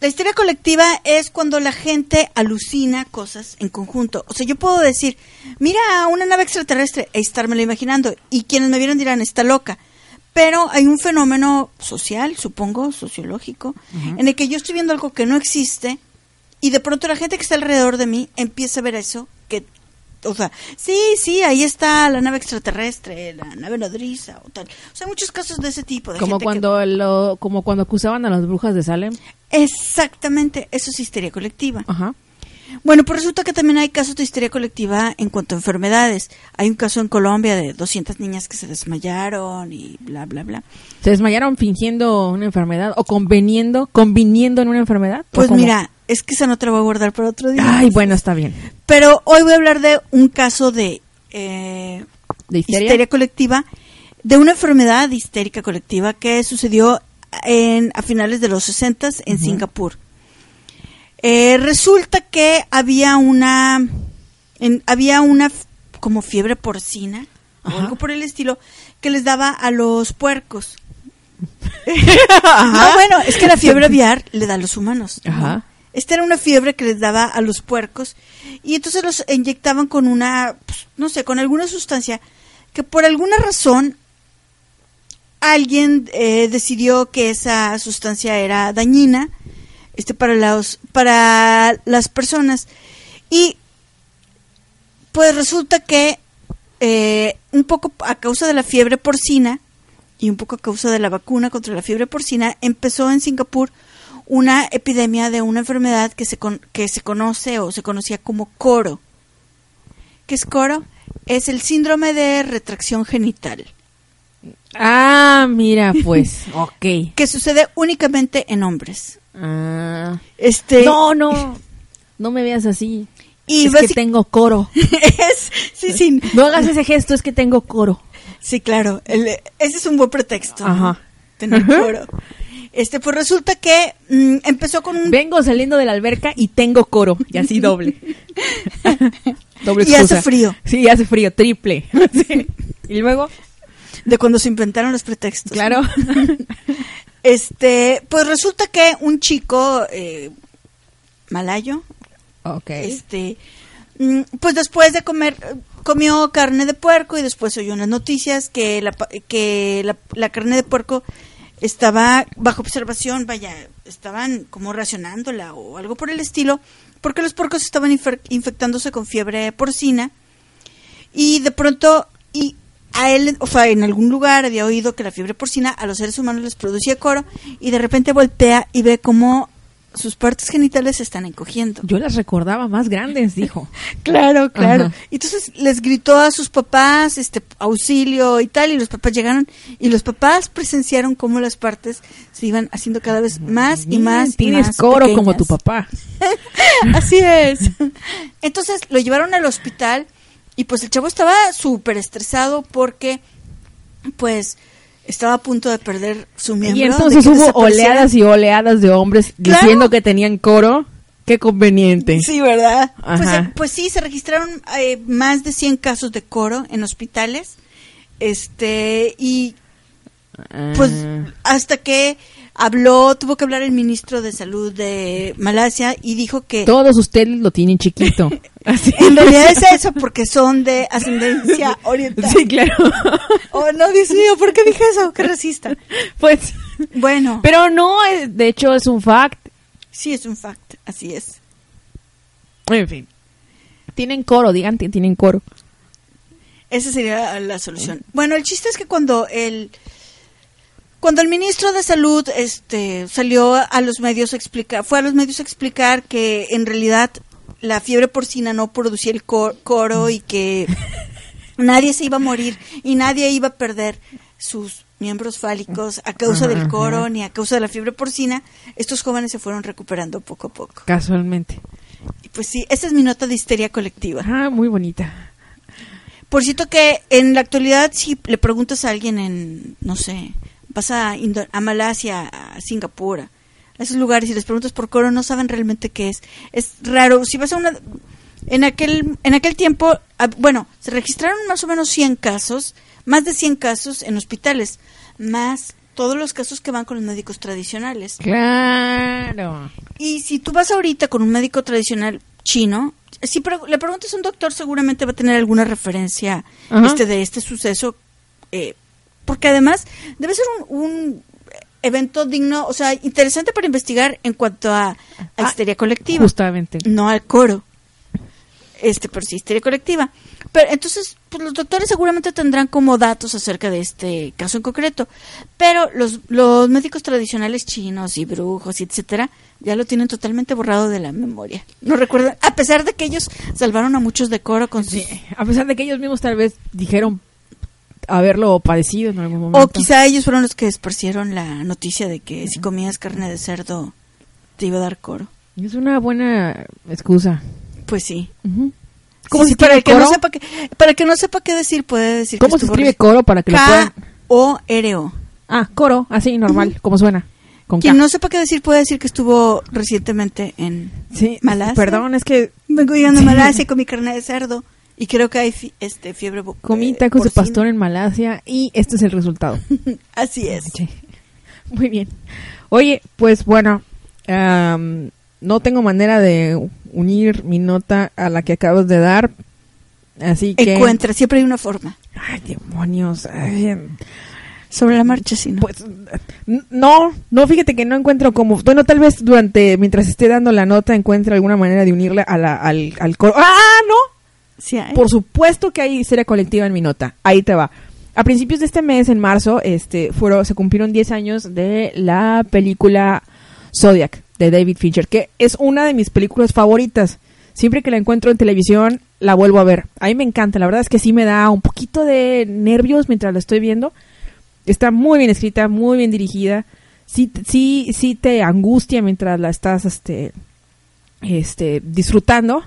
La histeria colectiva es cuando la gente alucina cosas en conjunto. O sea, yo puedo decir, mira una nave extraterrestre e estármelo imaginando. Y quienes me vieron dirán, está loca. Pero hay un fenómeno social, supongo, sociológico, en el que yo estoy viendo algo que no existe y de pronto la gente que está alrededor de mí empieza a ver eso o sea, sí, sí, ahí está la nave extraterrestre, la nave nodriza o tal. O sea, muchos casos de ese tipo de Como gente que- cuando lo, como cuando acusaban a las brujas de Salem. Exactamente, eso es histeria colectiva. Ajá. Bueno, pues resulta que también hay casos de histeria colectiva en cuanto a enfermedades. Hay un caso en Colombia de 200 niñas que se desmayaron y bla, bla, bla. ¿Se desmayaron fingiendo una enfermedad o conveniendo, conviniendo en una enfermedad? ¿O Pues cómo? mira, es que esa no te la voy a guardar para otro día. Ay, bueno, está bien. Pero hoy voy a hablar de un caso de eh, ¿De histeria? colectiva de una enfermedad histérica colectiva que sucedió en, a finales de los 60 en Singapur. Eh, resulta que había una en- había una como fiebre porcina o algo por el estilo que les daba a los puercos. No, bueno, es que la fiebre aviar le da a los humanos. ¿no? Ajá. Esta era una fiebre que les daba a los puercos y entonces los inyectaban con una, pues, no sé, con alguna sustancia que por alguna razón alguien eh, decidió que esa sustancia era dañina este para los para las personas y pues resulta que eh, un poco a causa de la fiebre porcina y un poco a causa de la vacuna contra la fiebre porcina empezó en Singapur una epidemia de una enfermedad que se con- que se conoce o se conocía como coro. ¿Qué es coro? Es el síndrome de retracción genital, Ah, mira, pues. <laughs> ok. que sucede únicamente en hombres. Ah. Este No, no. <laughs> No me veas así. y es que tengo coro. <laughs> es- sí, sí, No hagas ese gesto, es que tengo coro. sí, claro, el- ese es un buen pretexto. ¿no? Ajá. Tener coro. Este, pues resulta que mm, empezó con un Vengo saliendo de la alberca y tengo coro. Y así doble. <laughs> doble Y hace excusa. frío. Sí, hace frío, triple. Sí. Y luego, de cuando se inventaron los pretextos. claro. Este, pues resulta que un chico eh, malayo, ok. este, mm, pues después de comer, comió carne de puerco y después oyó en las noticias que la, que la, la carne de puerco estaba bajo observación, vaya, estaban como racionándola o algo por el estilo, porque los puercos estaban infectándose con fiebre porcina y de pronto y a él, o sea, en algún lugar había oído que la fiebre porcina a los seres humanos les producía coro y de repente voltea y ve cómo sus partes genitales se están encogiendo. Yo las recordaba más grandes, dijo. <laughs> Claro, claro. Ajá. Y Entonces les gritó a sus papás, este, auxilio y tal, y los papás llegaron y los papás presenciaron cómo las partes se iban haciendo cada vez más y más. y Tienes más coro como tu papá. <laughs> Así es. Entonces lo llevaron al hospital y pues el chavo estaba súper estresado porque pues estaba a punto de perder su miembro. Y entonces hubo oleadas y oleadas de hombres Claro. diciendo que tenían coro. Qué conveniente. Sí, ¿verdad? Pues, eh, pues sí, se registraron eh, más de 100 casos de coro en hospitales. Este, y pues Ah. hasta que habló, tuvo que hablar el ministro de salud de Malasia y dijo que Todos ustedes lo tienen chiquito. Así. <laughs> en realidad es eso porque son de ascendencia oriental. Sí, claro. Oh, no, Dios mío, ¿por qué dije eso? Qué racista. Pues, Bueno, pero no, de hecho es un fact. sí es un fact, así es. En fin. Tienen coro, digan tienen coro. Esa sería la solución. Bueno, el chiste es que cuando el cuando el ministro de salud este salió a los medios a explicar, fue a los medios a explicar que en realidad la fiebre porcina no producía el co- coro y que <laughs> nadie se iba a morir y nadie iba a perder sus miembros fálicos a causa del coro ni a causa de la fiebre porcina, estos jóvenes se fueron recuperando poco a poco. Casualmente. Y pues sí, esa es mi nota de histeria colectiva. Ah, muy bonita. Por cierto que en la actualidad si le preguntas a alguien en, no sé, vas a, Indo- a Malasia, a Singapur, a esos lugares y les preguntas por coro, no saben realmente qué es. Es raro. Si vas a una... En aquel, en aquel tiempo, ah, bueno, se registraron más o menos 100 casos, más de 100 casos en hospitales, más todos los casos que van con los médicos tradicionales. Claro. Y si tú vas ahorita con un médico tradicional chino, si pre- le preguntas a un doctor, seguramente va a tener alguna referencia Ajá. este de este suceso, eh, porque además debe ser un, un evento digno, o sea, interesante para investigar en cuanto a, a Ah, histeria colectiva, Justamente. no al coro. Este, pero sí histeria colectiva. Pero entonces, pues los doctores seguramente tendrán como datos acerca de este caso en concreto. Pero los, los médicos tradicionales chinos y brujos y etcétera, ya lo tienen totalmente borrado de la memoria. No recuerdan, a pesar de que ellos salvaron a muchos de coro con sus... A pesar de que ellos mismos tal vez dijeron haberlo padecido en algún momento. O quizá ellos fueron los que esparcieron la noticia de que si comías carne de cerdo te iba a dar coro. Es una buena excusa. Pues sí. Ujú. ¿Cómo se para el que no sepa qué, para que no sepa qué decir puede decir ¿Cómo que se escribe coro para que lo K puedan? o R-O. Ah, coro, así normal, como suena. Con Quien K. no sepa qué decir puede decir que estuvo recientemente en Sí, Malasia. perdón, es que Vengo llegando a <laughs> Malasia con mi carne de cerdo y creo que hay fi- este fiebre comí eh, tacos de porcina. pastor en Malasia y este es el resultado. <laughs> Así es. Sí. <laughs> Muy bien. Oye, pues bueno, am, no tengo manera de unir mi nota a la que acabas de dar, así que... Encuentra, siempre hay una forma. Ay, demonios. ay, Sobre la marcha, sí, ¿no? pues no, no, fíjate que no encuentro como... Bueno, tal vez durante, mientras esté dando la nota, encuentre alguna manera de unirla a la, al, al coro. ¡Ah, no! Por supuesto que hay historia colectiva en mi nota. Ahí te va. A principios de este mes, en marzo, este, fueron, se cumplieron 10 años de la película Zodiac de David Fincher, que es una de mis películas favoritas. Siempre que la encuentro en televisión, la vuelvo a ver. A me encanta. La verdad es que sí me da un poquito de nervios mientras la estoy viendo. Está muy bien escrita, muy bien dirigida. Sí, sí, sí te angustia mientras la estás, este, este, disfrutando.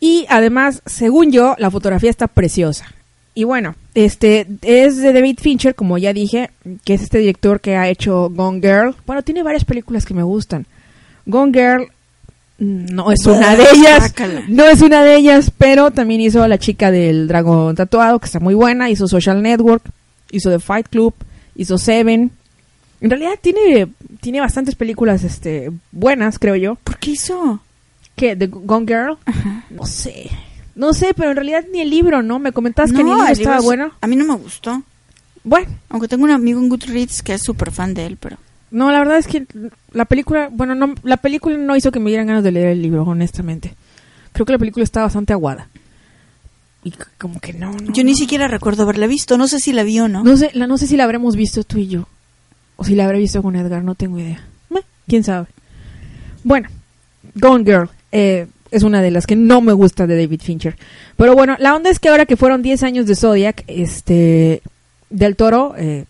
Y además, según yo, la fotografía está preciosa. Y bueno, este es de David Fincher, como ya dije, que es este director que ha hecho Gone Girl. Bueno, tiene varias películas que me gustan. Gone Girl mm, no es una de ellas. No es una de ellas, pero también hizo La chica del dragón tatuado, que está muy buena. Hizo Social Network, hizo The Fight Club, hizo Seven. En realidad tiene, tiene bastantes películas este, buenas, creo yo. ¿Por qué hizo? ¿Qué? ¿The Gone Girl? No sé. No sé, pero en realidad ni el libro, ¿no? Me comentabas que ni el libro estaba libro es- bueno. A mí no me gustó. Bueno, Aunque tengo un amigo en Goodreads que es súper fan de él, pero... no, la verdad es que la película, bueno, no, la película no hizo que me dieran ganas de leer el libro, honestamente. Creo que la película está bastante aguada. Y como que no, no. Yo ni no. siquiera recuerdo haberla visto. No sé si la vi o no. No sé, la, no sé si la habremos visto tú y yo. O si la habré visto con Edgar, no tengo idea. ¿Quién sabe? Bueno, Gone Girl eh, es una de las que no me gusta de David Fincher. Pero bueno, la onda es que ahora que fueron 10 años de Zodiac, este, Del Toro, eh,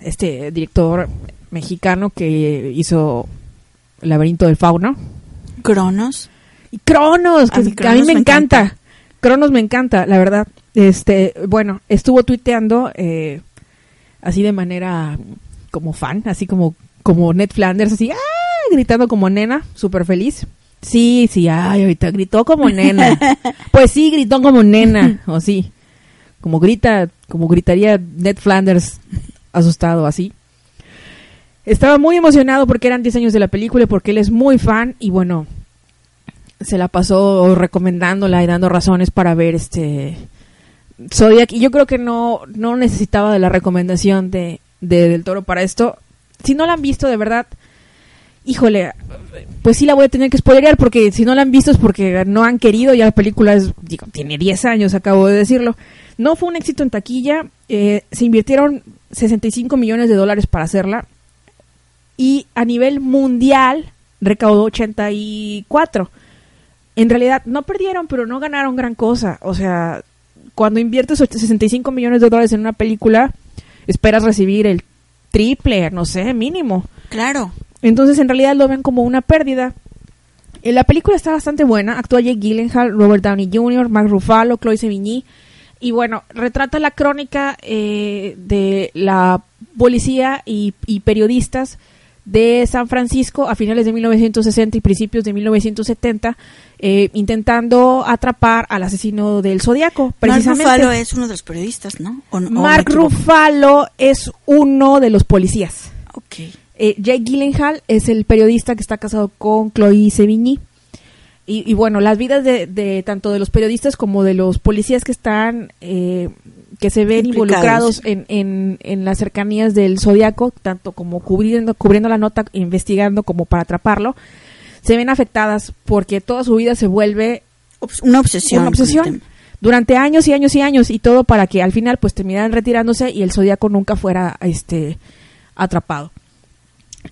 este director mexicano que hizo El laberinto del fauno, Cronos. y Cronos, A que mí a mí Cronos me me encanta. encanta. Cronos me encanta, la verdad. Este, bueno, estuvo tuiteando eh, así de manera como fan, así como como Ned Flanders, así, ¡ah! gritando como nena, súper feliz. Sí, sí, ay, ahorita gritó como nena. <laughs> pues sí, gritó como nena, o sí. Como grita, como gritaría Ned Flanders asustado, así. Estaba muy emocionado porque eran 10 años de la película y porque él es muy fan y bueno, se la pasó recomendándola y dando razones para ver este Zodiac y yo creo que no no necesitaba de la recomendación de, de del Toro para esto. Si no la han visto de verdad, híjole, pues sí la voy a tener que spoilerear porque si no la han visto es porque no han querido, ya la película es, digo, tiene 10 años, acabo de decirlo. No fue un éxito en taquilla, eh, se invirtieron 65 millones de dólares para hacerla y a nivel mundial recaudó 84. En realidad no perdieron, pero no ganaron gran cosa. O sea, cuando inviertes 65 millones de dólares en una película, esperas recibir el triple, no sé, mínimo. Claro. Entonces en realidad lo ven como una pérdida. Eh, La película está bastante buena. Actúa Jake Gyllenhaal, Robert Downey Jr., Mark Ruffalo, Chloe Sevigny. Y bueno, retrata la crónica eh, de la policía y, y periodistas de San Francisco a finales de 1960 y principios de 1970, eh, intentando atrapar al asesino del Zodíaco. Mark Precisamente. Ruffalo es uno de los periodistas, ¿no? ¿O no- o me Mark? Ruffalo es uno de los policías. Ok. Eh, Jake Gyllenhaal es el periodista que está casado con Chloe Sevigny. Y, y bueno, las vidas de, de tanto de los periodistas como de los policías que están, eh, que se ven involucrados en, en, en las cercanías del Zodiaco, tanto como cubriendo, cubriendo la nota, investigando como para atraparlo, se ven afectadas porque toda su vida se vuelve Una obsesión. una obsesión durante años y años y años y todo para que al final pues terminaran retirándose y el zodiaco nunca fuera este atrapado.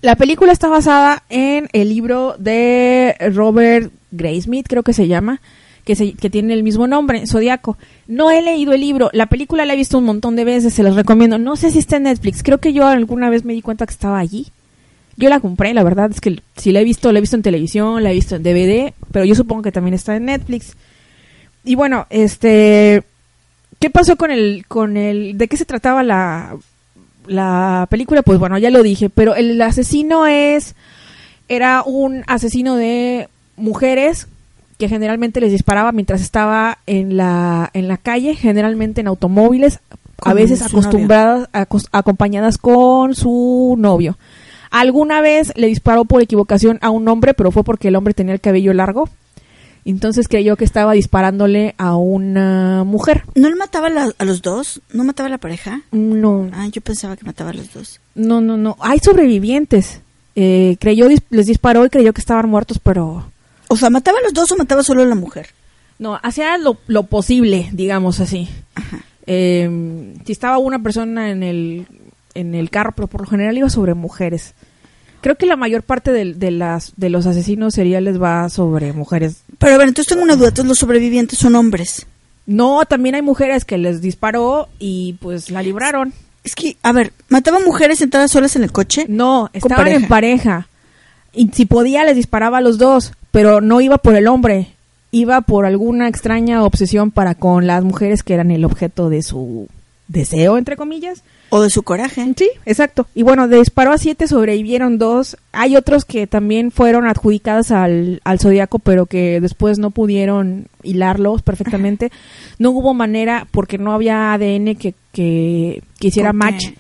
La película está basada en el libro de Robert Graysmith, creo que se llama, que, tiene el mismo nombre, Zodiaco. No he leído el libro, la película la he visto un montón de veces, se los recomiendo. No sé si está en Netflix, creo que yo alguna vez me di cuenta que estaba allí. Yo la compré, la verdad es que si la he visto, la he visto en televisión, la he visto en DVD, pero yo supongo que también está en Netflix. Y bueno, este, ¿qué pasó con el, con el, de qué se trataba la, la película, pues bueno, ya lo dije, pero el asesino es era un asesino de mujeres que generalmente les disparaba mientras estaba en la en la calle, generalmente en automóviles, a veces acostumbradas acos- acompañadas con su novio. Alguna vez le disparó por equivocación a un hombre, pero fue porque el hombre tenía el cabello largo. Entonces creyó que estaba disparándole a una mujer. ¿No le mataba a, la- a los dos? ¿No mataba a la pareja? No, Ah, yo pensaba que mataba a los dos. no, no, no. Hay sobrevivientes. Eh, creyó, dis- les disparó y creyó que estaban muertos, pero O sea, ¿mataba a los dos o mataba solo a la mujer? no, hacía lo, lo posible, digamos así. Eh, si estaba una persona en el, en el carro, pero por lo general iba sobre mujeres. Creo que la mayor parte de, las, de los asesinos seriales va sobre mujeres. Pero a ver, entonces tengo una duda. Entonces los sobrevivientes son hombres. No, también hay mujeres que les disparó y pues la libraron. Es que, a ver, ¿mataba mujeres sentadas solas en el coche? No, estaban pareja. en pareja. Y si podía les disparaba a los dos, pero no iba por el hombre. Iba por alguna extraña obsesión para con las mujeres que eran el objeto de su deseo, entre comillas. ¿O de su coraje? Sí, exacto. Y bueno, de disparó a siete, sobrevivieron dos. Hay otros que también fueron adjudicadas al, al zodiaco, pero que después no pudieron hilarlos perfectamente. No hubo manera, porque no había ADN que, que, que hiciera match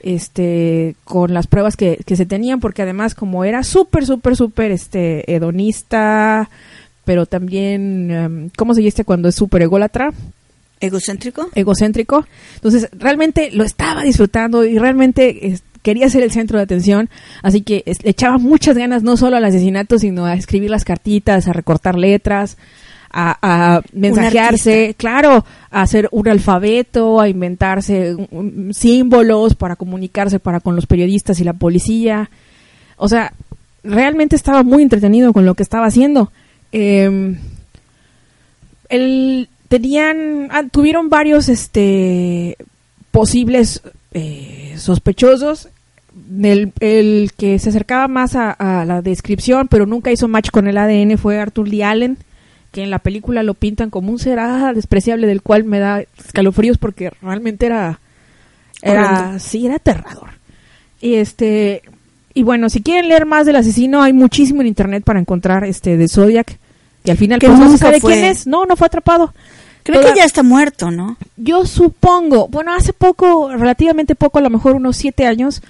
este con las pruebas que, que se tenían, porque además como era súper, súper, súper este hedonista, pero también, em, ¿cómo se dice cuando es súper ególatra? ¿Egocéntrico? egocéntrico. Entonces, realmente lo estaba disfrutando y realmente es- quería ser el centro de atención. Así que es- le echaba muchas ganas no solo al asesinato, sino a escribir las cartitas, a recortar letras, a, a mensajearse, claro, a hacer un alfabeto, a inventarse símbolos para comunicarse para con los periodistas y la policía. O sea, realmente estaba muy entretenido con lo que estaba haciendo. Em, el, tenían ah, tuvieron varios este posibles eh, sospechosos. El, el que se acercaba más a, a la descripción pero nunca hizo match con el ADN fue Arthur Lee Allen que en la película lo pintan como un ser ah, despreciable del cual me da escalofríos porque realmente era era sí era aterrador. Y este y bueno si quieren leer más del asesino hay muchísimo en internet para encontrar este de Zodiac que al final Que pues, no se nunca sabe fue. quién es. No no fue atrapado Creo Toda- que ya está muerto, ¿no? yo supongo, bueno, hace poco, relativamente poco, a lo mejor unos siete años,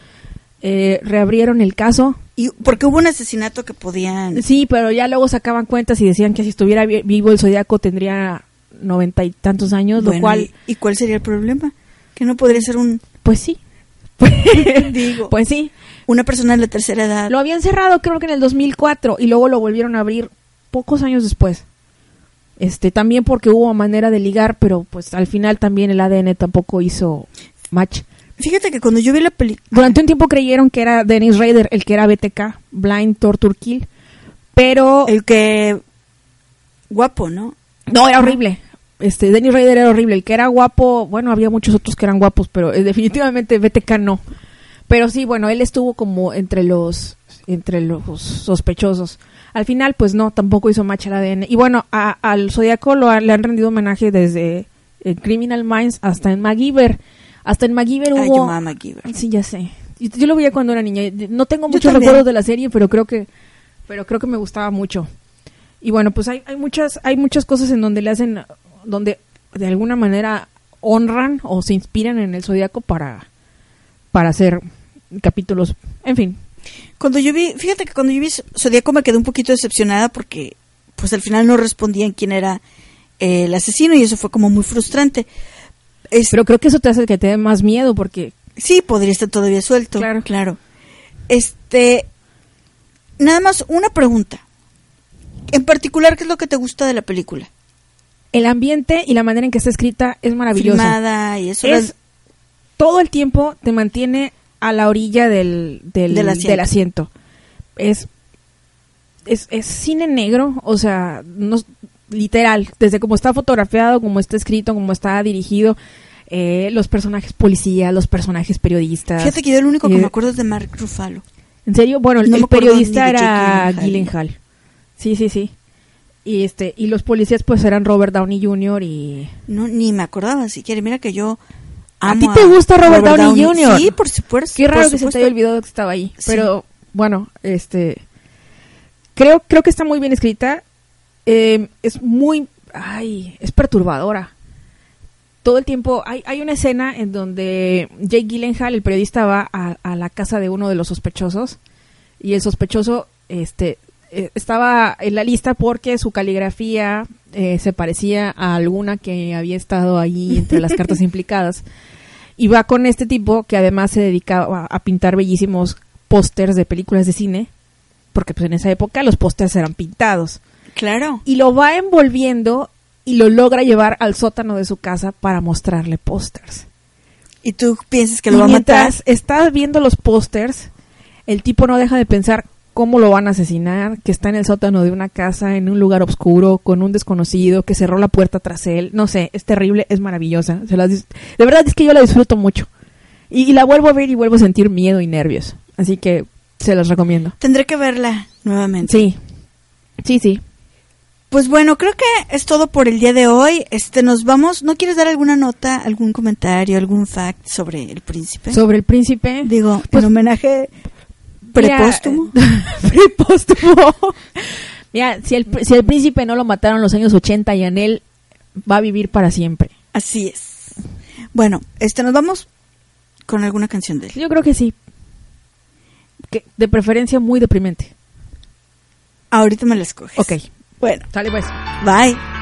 eh, reabrieron el caso. Y porque hubo un asesinato que podían... Sí, pero ya luego sacaban cuentas y decían que si estuviera vi- vivo el zodiaco tendría noventa y tantos años, Bueno, lo cual, ¿y, y cuál sería el problema? Que no podría ser un pues sí. <laughs> <laughs> Digo. Pues sí. una persona de la tercera edad. Lo habían cerrado creo que en el 2004 y luego lo volvieron a abrir pocos años después. Este, también porque hubo manera de ligar, pero pues al final también el ADN tampoco hizo match. Fíjate que cuando yo vi la película... Durante un tiempo creyeron que era Dennis Rader, el que era BTK, Blind Torture Kill, pero El que... Guapo, ¿no? no era horrible. Este Dennis Rader era horrible, el que era guapo, bueno, había muchos otros que eran guapos, pero eh, definitivamente BTK no. Pero sí, bueno, él estuvo como entre los entre los sospechosos. Al final, pues no, tampoco hizo match al ADN. Y bueno, a- al Zodíaco lo, ha- le han rendido homenaje desde eh, Criminal Minds hasta en MacGyver. Hasta en MacGyver Ay, hubo... yo amaba a MacGyver. Sí, ya sé. Yo, yo lo veía cuando era niña. No tengo Yo muchos recuerdos de la serie, pero creo que, pero creo que me gustaba mucho. Y bueno, pues hay, hay muchas, hay muchas cosas en donde le hacen, donde de alguna manera honran o se inspiran en el zodiaco para, para hacer capítulos. En fin, Cuando yo vi, fíjate que cuando yo vi Zodíaco me quedé un poquito decepcionada porque pues al final no respondían quién era eh, el asesino y eso fue como muy frustrante. Es- pero creo que eso te hace que te dé más miedo porque sí, podría estar todavía suelto. Claro. claro. Este, nada más una pregunta. En particular, ¿qué es lo que te gusta de la película? el ambiente y la manera en que está escrita es maravillosa. Filmada y eso. es las- todo el tiempo te mantiene a la orilla del, del, Del asiento. del asiento. Es, es, es cine negro, o sea, no, literal, desde cómo está fotografiado, cómo está escrito, cómo está dirigido, eh, los personajes policías, los personajes periodistas. Fíjate que yo el único que Eh, me acuerdo es de Mark Ruffalo. ¿En serio? Bueno, el, No el periodista era. Gyllenhaal. Sí, sí, sí. Y este y los policías pues eran Robert Downey Jr. y No, ni me acordaba siquiera. Mira que yo ¿A ti te gusta Robert Downey Jr.? Sí, por supuesto. Qué raro que se te haya olvidado que estaba ahí. Sí. Pero bueno, este. Creo, creo que está muy bien escrita. Eh, es muy. Ay, es perturbadora. Todo el tiempo. Hay, hay una escena en donde Jake Gyllenhaal, el periodista, va a, a la casa de uno de los sospechosos. Y el sospechoso este, eh, estaba en la lista porque su caligrafía eh, se parecía a alguna que había estado ahí entre las cartas <laughs> implicadas. Y va con este tipo que además se dedicaba a pintar bellísimos pósters de películas de cine, porque pues en esa época los pósters eran pintados. Claro. Y lo va envolviendo y lo logra llevar al sótano de su casa para mostrarle pósters. Y tú piensas que Y lo va a matar. mientras estás viendo los pósters, el tipo no deja de pensar cómo lo van a asesinar, que está en el sótano de una casa, en un lugar oscuro, con un desconocido, que cerró la puerta tras él. No sé, es terrible, es maravillosa. Se las de verdad es que yo la disfruto mucho. Y, y la vuelvo a ver y vuelvo a sentir miedo y nervios. Así que se las recomiendo. Tendré que verla nuevamente. Sí, sí, sí. Pues bueno, creo que es todo por el día de hoy. Este, nos vamos. ¿No quieres dar alguna nota, algún comentario, algún fact sobre el príncipe? Sobre el príncipe. Digo, Pues- en homenaje prepóstumo. <laughs> prepóstumo. Mira, si el, si el príncipe no lo mataron en los años 80 y Anel va a vivir para siempre. Así es. Bueno, este, nos vamos con alguna canción de él. Yo creo que sí. Que de preferencia muy deprimente. Ahorita me la escoges. Ok, Bueno, sale pues. bye.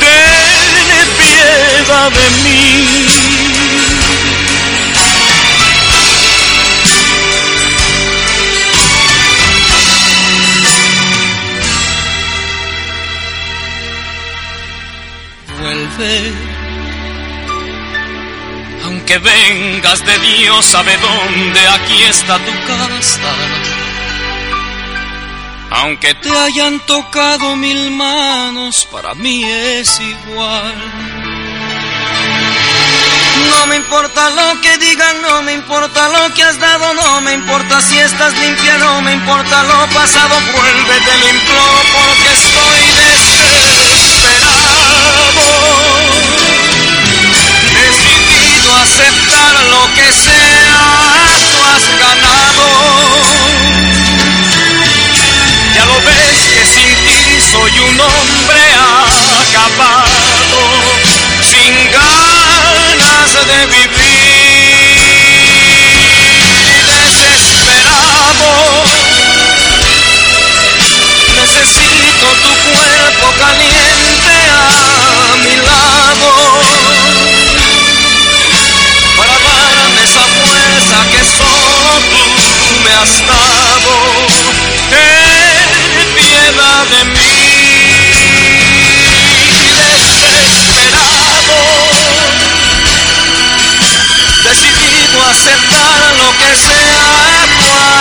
Ten piedad de mí. Vuelve. Aunque vengas de Dios sabe dónde, aquí está tu casa. Aunque te hayan tocado mil manos, para mí es igual. No me importa lo que digan, no me importa lo que has dado, no me importa si estás limpia, no me importa lo pasado, vuélvete limpio porque estoy desesperado. Decidido a aceptar lo que sea, tú has ganado. Soy un hombre acabado, sin ganas de vivir, desesperado. Necesito tu cuerpo caliente a mi lado.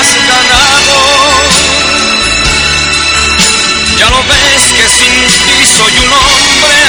has ganado. Ya lo ves que sin ti soy un hombre.